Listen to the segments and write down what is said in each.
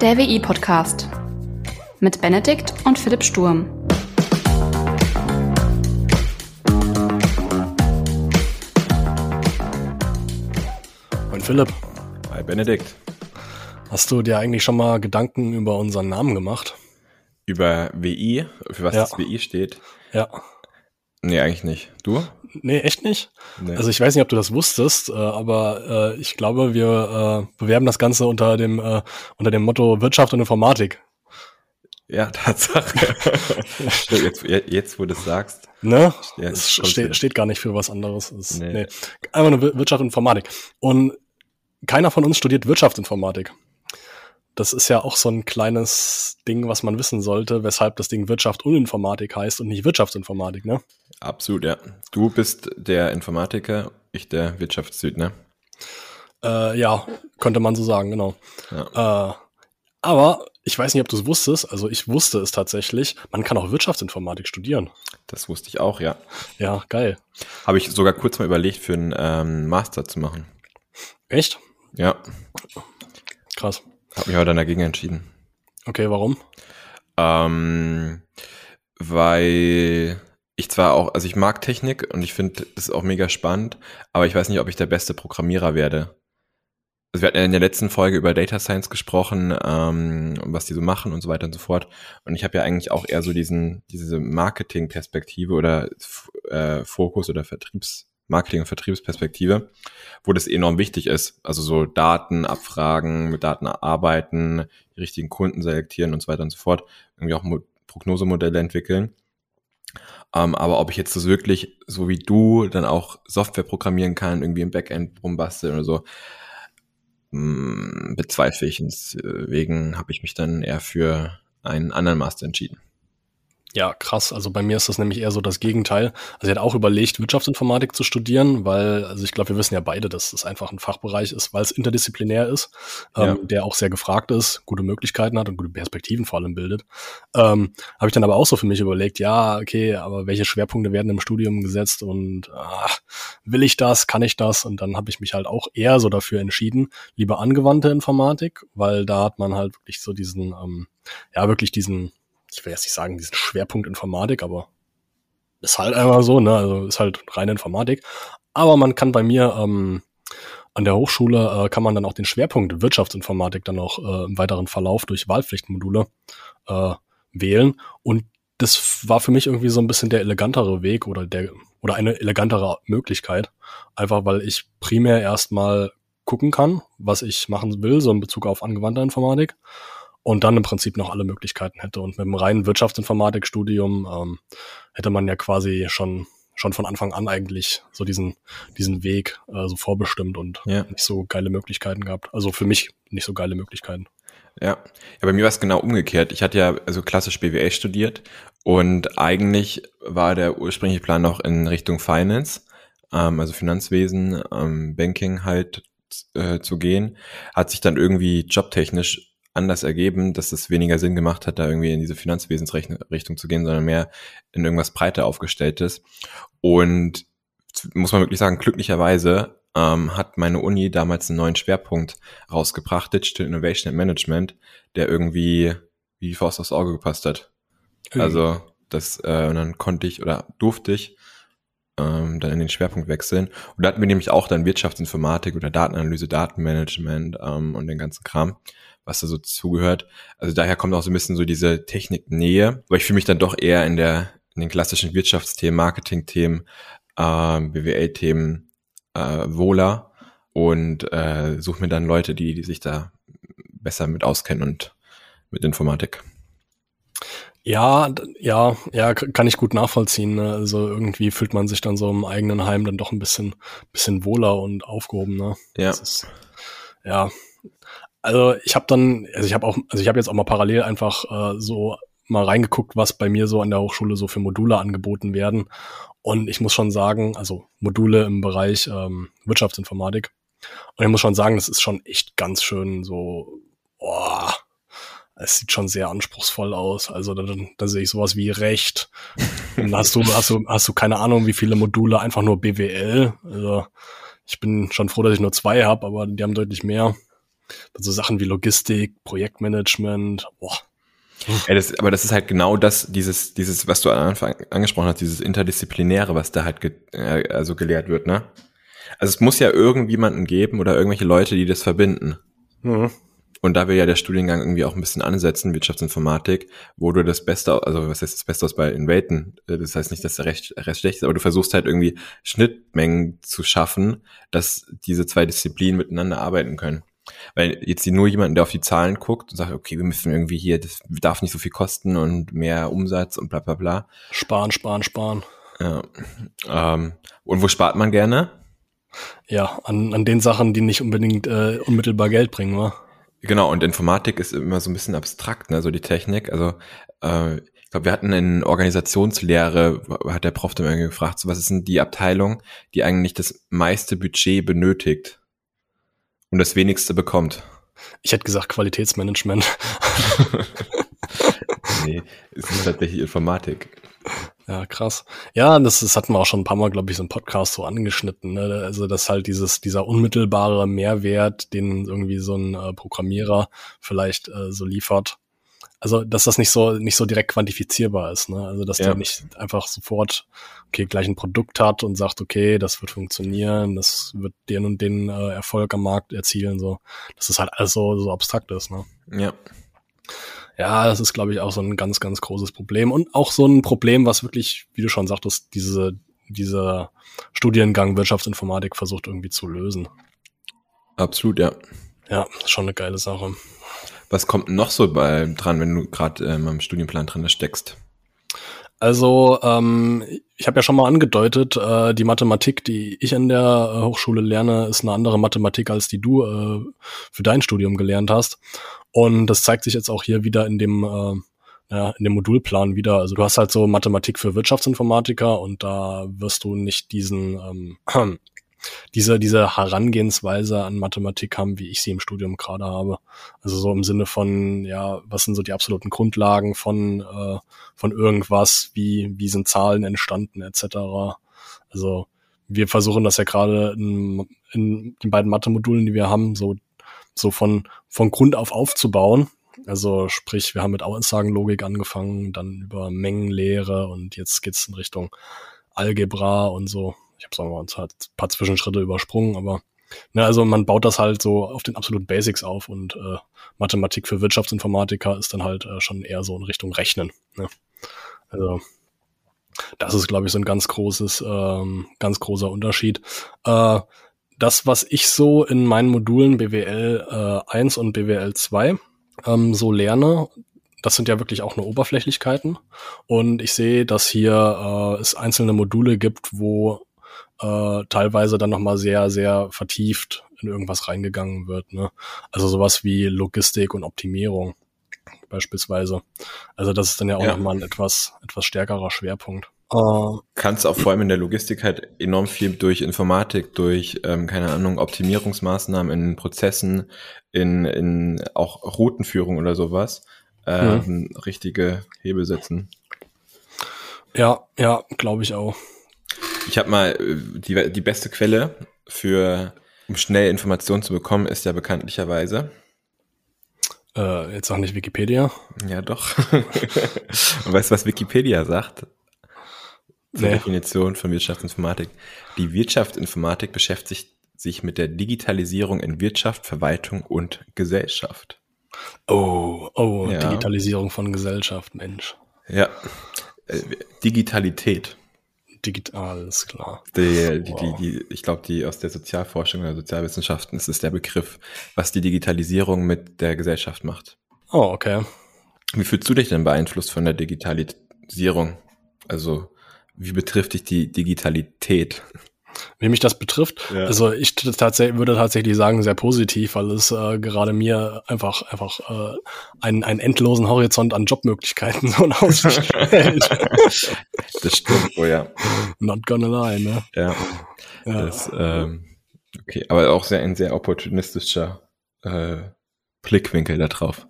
Der WI-Podcast mit Benedikt und Philipp Sturm. Und Philipp, Hi Benedikt. hast du dir eigentlich schon mal Gedanken über unseren Namen gemacht? Über WI, für was Ja. das WI steht? Ja. Nee, eigentlich nicht. Du? Nee, echt nicht? Nee. Also ich weiß nicht, ob du das wusstest, äh, aber äh, ich glaube, wir äh, bewerben das Ganze unter dem, unter dem Motto Wirtschaft und Informatik. ja, Tatsache. Jetzt, jetzt, wo du es sagst. Ne? Ja, es steht, steht gar nicht für was anderes. Es, nee. Nee. Einfach nur Wir- Wirtschaft und Informatik. Und keiner von uns studiert Wirtschaftsinformatik. Das ist ja auch so ein kleines Ding, was man wissen sollte, weshalb das Ding Wirtschaft und Informatik heißt und nicht Wirtschaftsinformatik, ne? Absolut, ja. Du bist der Informatiker, ich der Wirtschaftssüd, ne? Äh, ja, könnte man so sagen, genau. Ja. Äh, aber ich weiß nicht, ob du es wusstest, also ich wusste es tatsächlich, man kann auch Wirtschaftsinformatik studieren. Das wusste ich auch, ja. Ja, geil. Habe ich sogar kurz mal überlegt, für einen ähm, Master zu machen. Echt? Ja, Krass. habe mich aber dann dagegen entschieden. Okay, warum? Ähm, weil ich zwar auch, also ich mag Technik und ich finde das auch mega spannend, aber ich weiß nicht, ob ich der beste Programmierer werde. Also wir hatten ja in der letzten Folge über Data Science gesprochen, ähm, was die so machen und so weiter und so fort. Und ich habe ja eigentlich auch eher so diesen, diese Marketing-Perspektive oder äh, Fokus oder Vertriebs, Marketing- und Vertriebsperspektive, wo das enorm wichtig ist. Also so Daten abfragen, mit Daten arbeiten, die richtigen Kunden selektieren und so weiter und so fort. Irgendwie auch Mo Prognosemodelle entwickeln. Ähm, aber ob ich jetzt das wirklich, so wie du, dann auch Software programmieren kann, irgendwie im Backend rumbasteln oder so, mh, bezweifle ich. Deswegen habe ich mich dann eher für einen anderen Master entschieden. Ja, krass. Also bei mir ist das nämlich eher so das Gegenteil. Also ich hatte auch überlegt, Wirtschaftsinformatik zu studieren, weil, also ich glaube, wir wissen ja beide, dass es einfach ein Fachbereich ist, weil es interdisziplinär ist, ähm, Ja. der auch sehr gefragt ist, gute Möglichkeiten hat und gute Perspektiven vor allem bildet. Ähm, Habe ich dann aber auch so für mich überlegt, ja, okay, aber welche Schwerpunkte werden im Studium gesetzt und ach, will ich das, kann ich das? Und dann habe ich mich halt auch eher so dafür entschieden, lieber angewandte Informatik, weil da hat man halt wirklich so diesen, ähm, ja, wirklich diesen ich will jetzt nicht sagen, diesen Schwerpunkt Informatik, aber ist halt einfach so, ne? Also ist halt reine Informatik. Aber man kann bei mir ähm, an der Hochschule äh, kann man dann auch den Schwerpunkt Wirtschaftsinformatik dann auch äh, im weiteren Verlauf durch Wahlpflichtmodule äh, wählen. Und das war für mich irgendwie so ein bisschen der elegantere Weg oder der oder eine elegantere Möglichkeit. Einfach weil ich primär erstmal gucken kann, was ich machen will, so in Bezug auf angewandte Informatik und dann im Prinzip noch alle Möglichkeiten hätte. Und mit dem reinen Wirtschaftsinformatikstudium ähm, hätte man ja quasi schon schon von Anfang an eigentlich so diesen diesen Weg äh, so vorbestimmt und Ja. nicht so geile Möglichkeiten gehabt. Also für mich nicht so geile Möglichkeiten. Ja. ja, bei mir war es genau umgekehrt. Ich hatte ja also klassisch BWL studiert und eigentlich war der ursprüngliche Plan noch in Richtung Finance, ähm, also Finanzwesen, ähm, Banking halt äh, zu gehen. Hat sich dann irgendwie jobtechnisch anders ergeben, dass es weniger Sinn gemacht hat, da irgendwie in diese Finanzwesensrichtung zu gehen, sondern mehr in irgendwas breiter aufgestelltes. Und muss man wirklich sagen, glücklicherweise ähm, hat meine Uni damals einen neuen Schwerpunkt rausgebracht, Digital Innovation and Management, der irgendwie wie Faust aufs Auge gepasst hat. Also das, äh, und dann konnte ich oder durfte ich ähm, dann in den Schwerpunkt wechseln. Und da hatten wir nämlich auch dann Wirtschaftsinformatik oder Datenanalyse, Datenmanagement ähm, und den ganzen Kram, was da so zugehört. Also daher kommt auch so ein bisschen so diese Techniknähe, aber ich fühle mich dann doch eher in der in den klassischen Wirtschaftsthemen, Marketingthemen, ähm, BWL-Themen äh, wohler und äh, suche mir dann Leute, die, die sich da besser mit auskennen und mit Informatik. Ja, ja, ja, kann ich gut nachvollziehen. Ne? Also irgendwie fühlt man sich dann so im eigenen Heim dann doch ein bisschen, bisschen wohler und aufgehoben. Ne? Ja. Ist, ja. Also ich habe dann, also ich habe auch, also ich habe jetzt auch mal parallel einfach äh, so mal reingeguckt, was bei mir so an der Hochschule so für Module angeboten werden. Und ich muss schon sagen, also Module im Bereich ähm, Wirtschaftsinformatik. Und ich muss schon sagen, das ist schon echt ganz schön so, boah, es sieht schon sehr anspruchsvoll aus. Also da, da sehe ich sowas wie Recht. Dann hast du, hast du, hast du keine Ahnung, wie viele Module, einfach nur BWL. Also ich bin schon froh, dass ich nur zwei habe, aber die haben deutlich mehr. So Sachen wie Logistik, Projektmanagement, boah. Ja, das, aber das ist halt genau das, dieses, dieses, was du am Anfang angesprochen hast, dieses Interdisziplinäre, was da halt ge, äh, also gelehrt wird, ne? Also es muss ja irgendjemanden geben oder irgendwelche Leute, die das verbinden. Mhm. Und da will ja der Studiengang irgendwie auch ein bisschen ansetzen, Wirtschaftsinformatik, wo du das Beste, also was heißt das Beste aus beiden Welten? Äh, das heißt nicht, dass der Rest, Rest schlecht ist, aber du versuchst halt irgendwie Schnittmengen zu schaffen, dass diese zwei Disziplinen miteinander arbeiten können. Weil jetzt nur jemanden, der auf die Zahlen guckt und sagt, okay, wir müssen irgendwie hier, das darf nicht so viel kosten und mehr Umsatz und bla bla bla. Sparen, sparen, sparen. Ja. Ähm, und wo spart man gerne? Ja, an, an den Sachen, die nicht unbedingt äh, unmittelbar Geld bringen, wa? Genau, und Informatik ist immer so ein bisschen abstrakt, ne, so die Technik. Also äh, ich glaube, wir hatten in Organisationslehre, hat der Prof dann irgendwie gefragt, so, was ist denn die Abteilung, die eigentlich das meiste Budget benötigt und das wenigste bekommt? Ich hätte gesagt Qualitätsmanagement. nee, es ist tatsächlich Informatik. Ja, krass. Ja, das, das hatten wir auch schon ein paar Mal, glaube ich, so im Podcast so angeschnitten. Ne? Also, dass halt dieses, dieser unmittelbare Mehrwert, den irgendwie so ein äh, Programmierer vielleicht äh, so liefert. Also, dass das nicht so, nicht so direkt quantifizierbar ist. Ne? Also, dass ja. der nicht einfach sofort, okay, gleich ein Produkt hat und sagt, okay, das wird funktionieren, das wird den und den äh, Erfolg am Markt erzielen. So, dass das halt alles so, so abstrakt ist. Ne? Ja. Ja, das ist, glaube ich, auch so ein ganz, ganz großes Problem. Und auch so ein Problem, was wirklich, wie du schon sagtest, diese, dieser Studiengang Wirtschaftsinformatik versucht irgendwie zu lösen. Absolut, ja. Ja, schon eine geile Sache. Was kommt noch so bei dran, wenn du gerade ähm, am Studienplan drin steckst? Also, ähm, ich habe ja schon mal angedeutet, äh, die Mathematik, die ich an der äh, Hochschule lerne, ist eine andere Mathematik, als die du äh, für dein Studium gelernt hast. Und das zeigt sich jetzt auch hier wieder in dem, äh, ja, in dem Modulplan wieder. Also du hast halt so Mathematik für Wirtschaftsinformatiker und da wirst du nicht diesen ähm, diese, diese Herangehensweise an Mathematik haben, wie ich sie im Studium gerade habe. Also so im Sinne von, ja, was sind so die absoluten Grundlagen von, äh, von irgendwas, wie, wie sind Zahlen entstanden, etc. Also wir versuchen das ja gerade in, in den beiden Mathe-Modulen, die wir haben, so so von, von Grund auf aufzubauen. Also sprich, wir haben mit Aussagenlogik angefangen, dann über Mengenlehre und jetzt geht's in Richtung Algebra und so. Ich habe sagen wir mal ein paar Zwischenschritte übersprungen, aber ne, also man baut das halt so auf den absoluten Basics auf und äh, Mathematik für Wirtschaftsinformatiker ist dann halt äh, schon eher so in Richtung Rechnen. Ne? Also das ist, glaube ich, so ein ganz großes, ähm, ganz großer Unterschied. Äh, das, was ich so in meinen Modulen BWL äh, 1 und BWL 2 ähm, so lerne, das sind ja wirklich auch nur Oberflächlichkeiten. Und ich sehe, dass hier äh, es einzelne Module gibt, wo äh, teilweise dann nochmal sehr, sehr vertieft in irgendwas reingegangen wird. Ne? Also sowas wie Logistik und Optimierung beispielsweise. Also das ist dann ja auch ja. nochmal ein etwas, etwas stärkerer Schwerpunkt. Uh, Kannst auch vor allem in der Logistik halt enorm viel durch Informatik, durch, ähm, keine Ahnung, Optimierungsmaßnahmen in Prozessen, in, in auch Routenführung oder sowas, ähm, mhm. richtige Hebel setzen. Ja, ja, glaube ich auch. Ich habe mal äh, die, die beste Quelle für, um schnell Informationen zu bekommen, ist ja bekanntlicherweise. Äh, jetzt auch nicht Wikipedia. Ja, doch. Und weißt du, was Wikipedia sagt? zur nee. Definition von Wirtschaftsinformatik. Die Wirtschaftsinformatik beschäftigt sich mit der Digitalisierung in Wirtschaft, Verwaltung und Gesellschaft. Oh, oh, ja. Digitalisierung von Gesellschaft, Mensch. Ja, äh, Digitalität. Digital, ist klar. Die, die, wow. die, die, ich glaube, die aus der Sozialforschung oder Sozialwissenschaften ist es der Begriff, was die Digitalisierung mit der Gesellschaft macht. Oh, okay. Wie fühlst du dich denn beeinflusst von der Digitalisierung? Also wie betrifft dich die Digitalität? Wie mich das betrifft, ja. also ich tatsächlich würde tatsächlich sagen sehr positiv, weil es äh, gerade mir einfach einfach äh, einen, einen endlosen Horizont an Jobmöglichkeiten so in Aussicht stellt. das stimmt, oh ja. Not gonna lie, ne? Ja. ja. Das, ähm, okay, aber auch sehr ein sehr opportunistischer äh, Blickwinkel da drauf.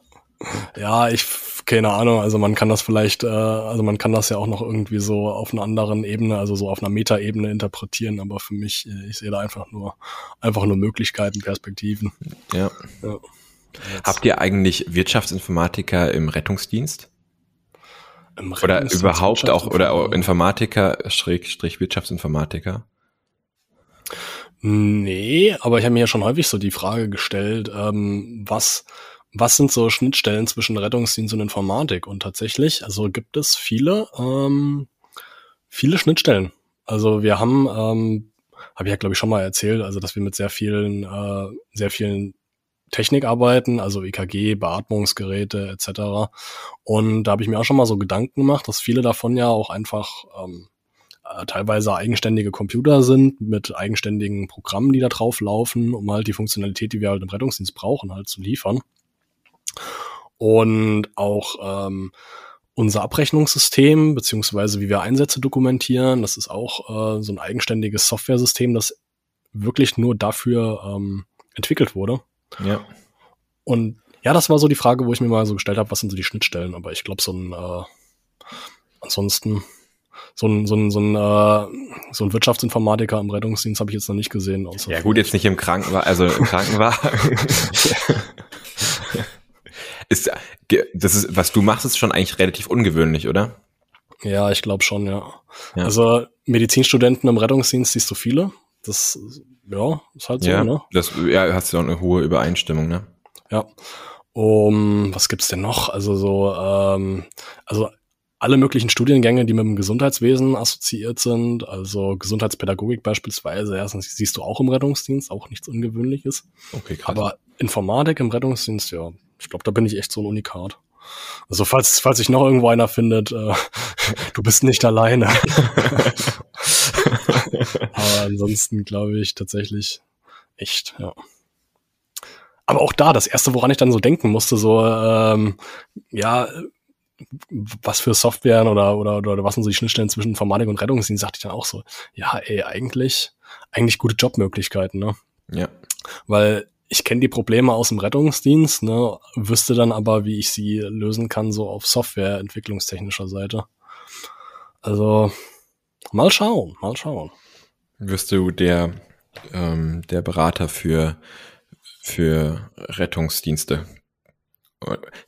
Ja, ich keine Ahnung, also man kann das vielleicht, äh, also man kann das ja auch noch irgendwie so auf einer anderen Ebene, also so auf einer Metaebene interpretieren, aber für mich, äh, ich sehe da einfach nur, einfach nur Möglichkeiten, Perspektiven. Ja. ja. Habt ihr eigentlich Wirtschaftsinformatiker im Rettungsdienst? Im Rettungsdienst oder überhaupt auch, oder Informatiker, Schrägstrich Wirtschaftsinformatiker? Nee, aber ich habe mir ja schon häufig so die Frage gestellt, ähm, was, was sind so Schnittstellen zwischen Rettungsdienst und Informatik? Und tatsächlich, also gibt es viele, ähm, viele Schnittstellen. Also wir haben, ähm, habe ich ja glaube ich schon mal erzählt, also dass wir mit sehr vielen, äh, sehr vielen Technik arbeiten, also EKG, Beatmungsgeräte etc. Und da habe ich mir auch schon mal so Gedanken gemacht, dass viele davon ja auch einfach ähm, äh, teilweise eigenständige Computer sind mit eigenständigen Programmen, die da drauf laufen, um halt die Funktionalität, die wir halt im Rettungsdienst brauchen, halt zu liefern. Und auch ähm, unser Abrechnungssystem, beziehungsweise wie wir Einsätze dokumentieren, das ist auch äh, so ein eigenständiges Softwaresystem, das wirklich nur dafür ähm, entwickelt wurde. Ja. Und ja, das war so die Frage, wo ich mir mal so gestellt habe, was sind so die Schnittstellen, aber ich glaube, so ein äh, ansonsten so ein, so ein, so ein, äh, so ein Wirtschaftsinformatiker im Rettungsdienst habe ich jetzt noch nicht gesehen. ja gut, jetzt nicht im Krankenwagen, also im Krankenwagen. ist, das ist, was du machst, ist schon eigentlich relativ ungewöhnlich, oder? Ja, ich glaube schon, ja. ja. Also Medizinstudenten im Rettungsdienst siehst du viele. Das, ja, ist halt so, ja, ne? Das, ja, hast du auch eine hohe Übereinstimmung, ne? Ja. Um, was gibt's denn noch? Also so, ähm, also alle möglichen Studiengänge, die mit dem Gesundheitswesen assoziiert sind, also Gesundheitspädagogik beispielsweise, erstens siehst du auch im Rettungsdienst, auch nichts Ungewöhnliches. Okay, krass. Aber Informatik im Rettungsdienst, ja, ich glaube, da bin ich echt so ein Unikat. Also falls, falls sich noch irgendwo einer findet, äh, du bist nicht alleine. Aber ansonsten glaube ich tatsächlich echt, ja. Aber auch da, das erste, woran ich dann so denken musste, so, ähm, ja, was für Software oder, oder, oder was sind so die Schnittstellen zwischen Informatik und Rettungsdienst, sagte ich dann auch so, ja, ey, eigentlich, eigentlich gute Jobmöglichkeiten, ne? Ja. Weil ich kenne die Probleme aus dem Rettungsdienst, ne, wüsste dann aber, wie ich sie lösen kann, so auf Softwareentwicklungstechnischer Seite. Also, mal schauen, mal schauen. Wirst du der, ähm, der Berater für, für Rettungsdienste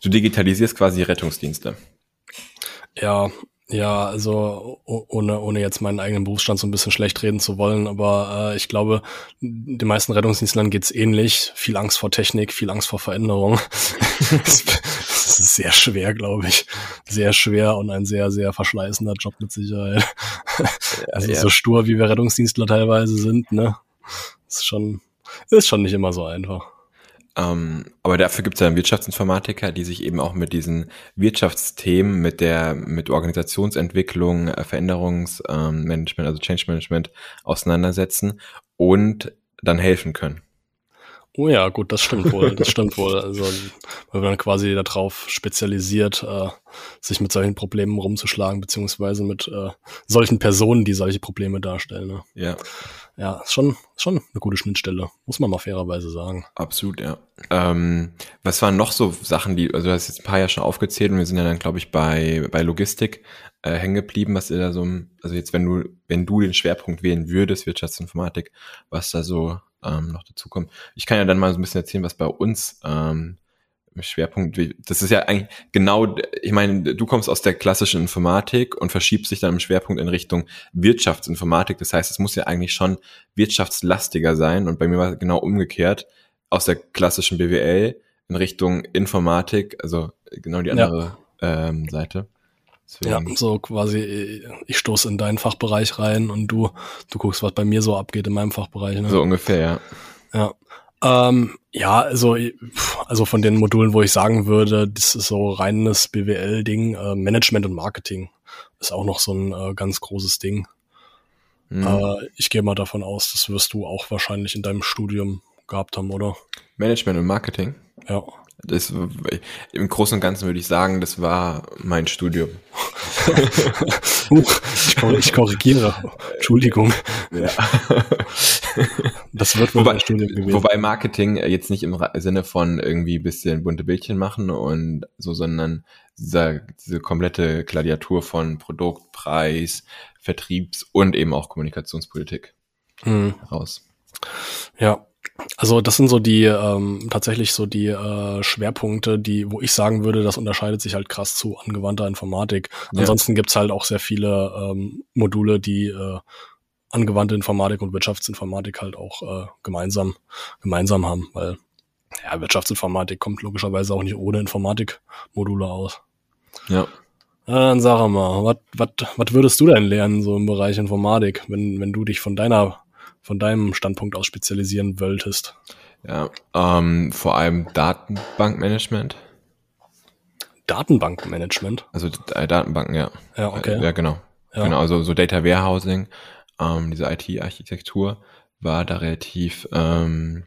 Du digitalisierst quasi Rettungsdienste. Ja, ja, also ohne, ohne jetzt meinen eigenen Berufsstand so ein bisschen schlecht reden zu wollen, aber äh, ich glaube, den meisten Rettungsdienstlern geht's ähnlich. Viel Angst vor Technik, viel Angst vor Veränderung. das ist sehr schwer, glaube ich. Sehr schwer und ein sehr, sehr verschleißender Job mit Sicherheit. also ja. so stur, wie wir Rettungsdienstler teilweise sind, ne? Ist schon, ist schon nicht immer so einfach. Ähm, aber dafür gibt es ja Wirtschaftsinformatiker, die sich eben auch mit diesen Wirtschaftsthemen, mit der, mit Organisationsentwicklung, äh, Veränderungsmanagement, ähm, also Change Management auseinandersetzen und dann helfen können. Oh ja, gut, das stimmt wohl, das stimmt wohl. Also, weil man quasi darauf spezialisiert, äh, sich mit solchen Problemen rumzuschlagen, beziehungsweise mit äh, solchen Personen, die solche Probleme darstellen. Ne? Ja. Ja, ist schon, schon eine gute Schnittstelle, muss man mal fairerweise sagen. Absolut, ja. Ähm, was waren noch so Sachen, die, also du hast jetzt ein paar Jahre schon aufgezählt und wir sind ja dann, glaube ich, bei, bei Logistik äh, hängen geblieben, was ihr da so, also jetzt, wenn du, wenn du den Schwerpunkt wählen würdest, Wirtschaftsinformatik, was da so ähm, noch dazu kommt. Ich kann ja dann mal so ein bisschen erzählen, was bei uns ähm, Schwerpunkt, das ist ja eigentlich genau, ich meine, du kommst aus der klassischen Informatik und verschiebst dich dann im Schwerpunkt in Richtung Wirtschaftsinformatik. Das heißt, es muss ja eigentlich schon wirtschaftslastiger sein. Und bei mir war es genau umgekehrt, aus der klassischen BWL in Richtung Informatik, also genau die andere ja. ähm, Seite. Deswegen. Ja, so quasi, ich stoße in deinen Fachbereich rein und du, du guckst, was bei mir so abgeht in meinem Fachbereich. Ne? So ungefähr, ja. Ja. Ähm, ja, also, also von den Modulen, wo ich sagen würde, das ist so reines BWL-Ding, äh, Management und Marketing ist auch noch so ein äh, ganz großes Ding. Mhm. Äh, ich gehe mal davon aus, das wirst du auch wahrscheinlich in deinem Studium gehabt haben, oder? Management und Marketing? Ja. Das, Im Großen und Ganzen würde ich sagen, das war mein Studium. ich, korrigiere. Entschuldigung. Ja. Das wird wobei, mein Studium gewesen. Wobei Marketing jetzt nicht im Sinne von irgendwie bisschen bunte Bildchen machen und so, sondern dieser, diese komplette Gladiatur von Produkt, Preis, Vertriebs- und eben auch Kommunikationspolitik Mhm. heraus. Ja, also das sind so die ähm, tatsächlich so die äh, Schwerpunkte, die, wo ich sagen würde, das unterscheidet sich halt krass zu angewandter Informatik. Ja. Ansonsten gibt's halt auch sehr viele ähm, Module, die äh, angewandte Informatik und Wirtschaftsinformatik halt auch äh, gemeinsam gemeinsam haben, weil ja, Wirtschaftsinformatik kommt logischerweise auch nicht ohne Informatikmodule aus. Ja. Dann sag mal, was was was würdest du denn lernen so im Bereich Informatik, wenn wenn du dich von deiner von deinem Standpunkt aus spezialisieren wolltest? Ja, ähm, vor allem Datenbankmanagement. Datenbankmanagement. Also äh, Datenbanken, ja. Ja, okay. Ja, genau. Ja. Genau, also so Data Warehousing, ähm, diese IT-Architektur war da relativ ähm,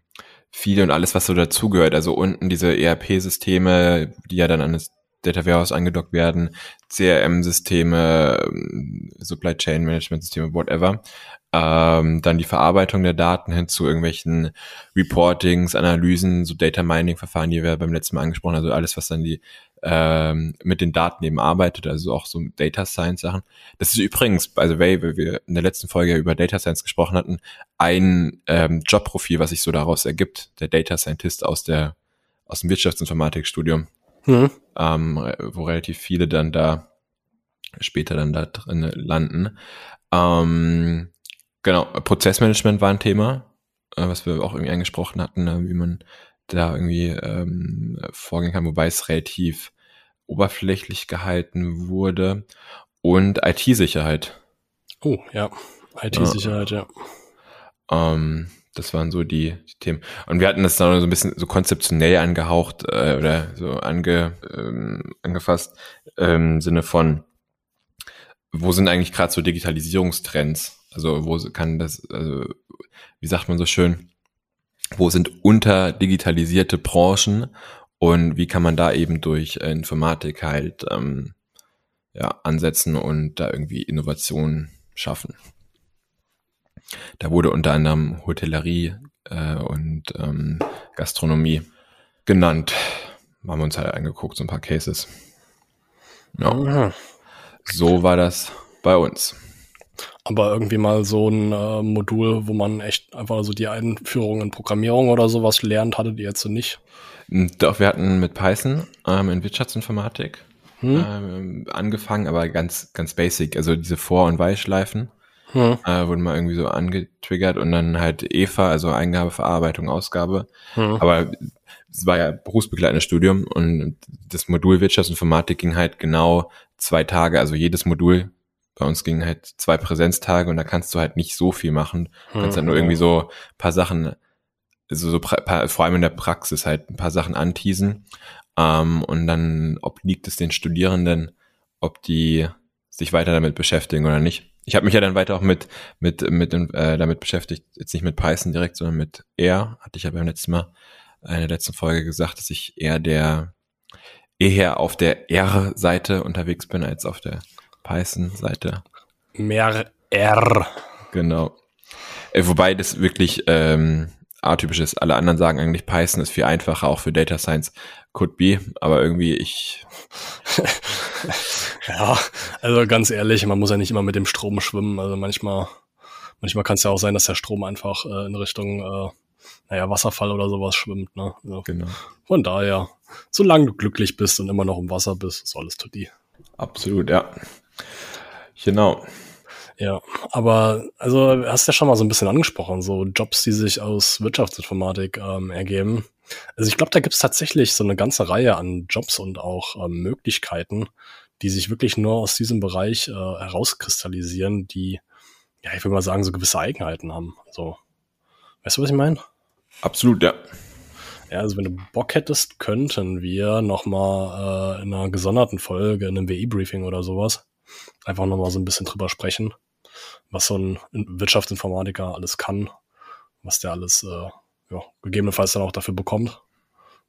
viel und alles, was so dazugehört. Also unten diese ERP-Systeme, die ja dann an das Data Warehouse angedockt werden, CRM-Systeme, ähm, Supply Chain Management-Systeme, whatever. Ähm, dann die Verarbeitung der Daten hin zu irgendwelchen Reportings, Analysen, so Data Mining-Verfahren, die wir beim letzten Mal angesprochen haben, also alles, was dann die ähm, mit den Daten eben arbeitet, also auch so Data Science Sachen. Das ist übrigens, by the way, weil wir in der letzten Folge über Data Science gesprochen hatten, ein ähm, Jobprofil, was sich so daraus ergibt, der Data Scientist aus der aus dem Wirtschaftsinformatikstudium, Hm. ähm, wo relativ viele dann da später dann da drin landen. Ähm, genau, Prozessmanagement war ein Thema, äh, was wir auch irgendwie angesprochen hatten, äh, wie man da irgendwie ähm, vorgehen kann, wobei es relativ oberflächlich gehalten wurde. Und IT-Sicherheit. Oh, ja. IT-Sicherheit, ja. Ähm, das waren so die, die Themen. Und wir hatten das dann so ein bisschen so konzeptionell angehaucht äh, oder so ange, ähm, angefasst im Sinne von, wo sind eigentlich gerade so Digitalisierungstrends? Also wo kann das, also wie sagt man so schön, wo sind unterdigitalisierte Branchen und wie kann man da eben durch äh, Informatik halt ähm, ja, ansetzen und da irgendwie Innovationen schaffen. Da wurde unter anderem Hotellerie äh, und ähm, Gastronomie genannt. Haben wir uns halt angeguckt, so ein paar Cases. Ja, so war das bei uns. Aber irgendwie mal so ein äh, Modul, wo man echt einfach so die Einführung in Programmierung oder sowas lernt, hattet ihr jetzt so nicht. Doch, wir hatten mit Python ähm, in Wirtschaftsinformatik Hm? ähm, angefangen, aber ganz, ganz basic. Also diese Vor- und Weilschleifen Hm. äh, wurden mal irgendwie so angetriggert und dann halt EVA, also Eingabe, Verarbeitung, Ausgabe. Hm. Aber es war ja berufsbegleitendes Studium und das Modul Wirtschaftsinformatik ging halt genau zwei Tage. Also jedes Modul bei uns ging halt zwei Präsenztage und da kannst du halt nicht so viel machen. Du kannst halt nur irgendwie so ein paar Sachen, also so pra- paar, vor allem in der Praxis halt ein paar Sachen anteasen. Ähm, und dann obliegt es den Studierenden, ob die sich weiter damit beschäftigen oder nicht. Ich habe mich ja dann weiter auch mit mit mit äh, damit beschäftigt, jetzt nicht mit Python direkt, sondern mit R. Hatte ich ja beim letzten Mal äh, in der letzten Folge gesagt, dass ich eher der eher auf der R-Seite unterwegs bin als auf der Python-Seite. Mehr R. Genau. Äh, wobei das wirklich ähm, atypisch ist. Alle anderen sagen eigentlich, Python ist viel einfacher, auch für Data Science. Could be, aber irgendwie ich, Ja, also ganz ehrlich, man muss ja nicht immer mit dem Strom schwimmen. Also manchmal, manchmal kann es ja auch sein, dass der Strom einfach äh, in Richtung, äh, naja, Wasserfall oder sowas schwimmt. Ne? Also genau. von daher, solange du glücklich bist und immer noch im Wasser bist, ist alles tutti. Absolut, ja. Genau. Ja, aber also hast ja schon mal so ein bisschen angesprochen, so Jobs, die sich aus Wirtschaftsinformatik ähm, ergeben. Also ich glaube, da gibt es tatsächlich so eine ganze Reihe an Jobs und auch ähm, Möglichkeiten, die sich wirklich nur aus diesem Bereich äh, herauskristallisieren, die, ja, ich würde mal sagen, so gewisse Eigenheiten haben. Also, weißt du, was ich meine? Absolut, ja. Ja, also wenn du Bock hättest, könnten wir nochmal äh, in einer gesonderten Folge, in einem WI-Briefing oder sowas, einfach nochmal so ein bisschen drüber sprechen, was so ein Wirtschaftsinformatiker alles kann, was der alles äh, ja, gegebenenfalls dann auch dafür bekommt.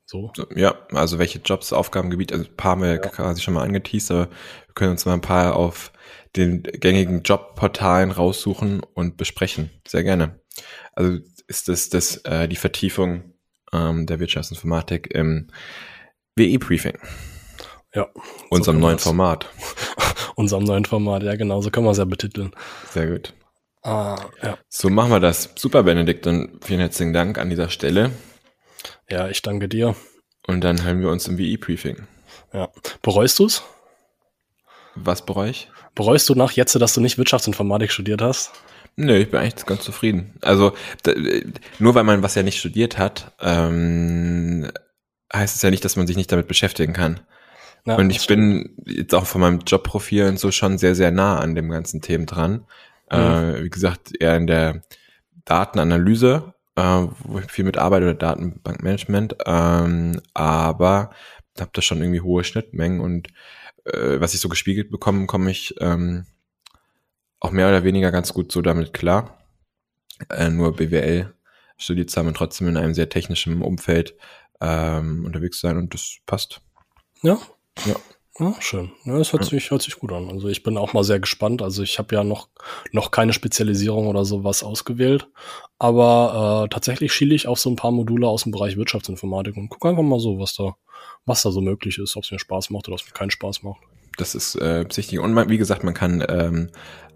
So. So, Ja, also welche Jobs, Aufgabengebiet, also ein paar haben wir quasi schon mal angeteased, aber wir können uns mal ein paar auf den gängigen Jobportalen raussuchen und besprechen. Sehr gerne. Also ist das, das äh, die Vertiefung ähm, der Wirtschaftsinformatik im WE-Briefing. Ja. Unserem neuen Format. Unserem neuen Format, ja genau, so können wir es ja betiteln. Sehr gut. Ah, ja. So machen wir das. Super, Benedikt, und vielen herzlichen Dank an dieser Stelle. Ja, ich danke dir. Und dann hören wir uns im WI-Briefing. Ja. Bereust du's? Was bereue ich? Bereust du nach jetzt, dass du nicht Wirtschaftsinformatik studiert hast? Nö, ich bin eigentlich ganz zufrieden. Also nur weil man was ja nicht studiert hat, ähm, heißt es ja nicht, dass man sich nicht damit beschäftigen kann. Ja, und ich bin jetzt auch von meinem Jobprofil und so schon sehr, sehr nah an dem ganzen Themen dran. Mhm. Äh, wie gesagt, eher in der Datenanalyse, äh, wo ich viel mit arbeite oder Datenbankmanagement, ähm, aber habe da schon irgendwie hohe Schnittmengen und äh, was ich so gespiegelt bekomme, komme ich ähm, auch mehr oder weniger ganz gut so damit klar. Äh, nur BWL studiert zu haben und trotzdem in einem sehr technischen Umfeld ähm, unterwegs sein und das passt. Ja. Ja. Ja, schön. Ja, das hört sich, hört sich gut an. Also ich bin auch mal sehr gespannt. Also ich habe ja noch, noch keine Spezialisierung oder sowas ausgewählt. Aber äh, tatsächlich schiele ich auf so ein paar Module aus dem Bereich Wirtschaftsinformatik und gucke einfach mal so, was da, was da so möglich ist, ob es mir Spaß macht oder ob es mir keinen Spaß macht. Das ist äh, besichtigen. Und man, wie gesagt, man kann, ähm,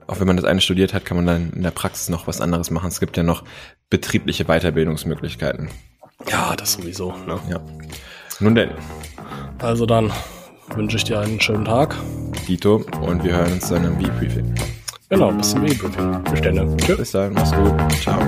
auch wenn man das eine studiert hat, kann man dann in der Praxis noch was anderes machen. Es gibt ja noch betriebliche Weiterbildungsmöglichkeiten. Ja, das sowieso. Ne? Ja. Nun denn. Also dann wünsche ich dir einen schönen Tag. Dito und wir hören uns dann im V-Briefing. Genau, bis zum V-Briefing. Bis dann. Tschüss. Bis dann, mach's gut. Ciao.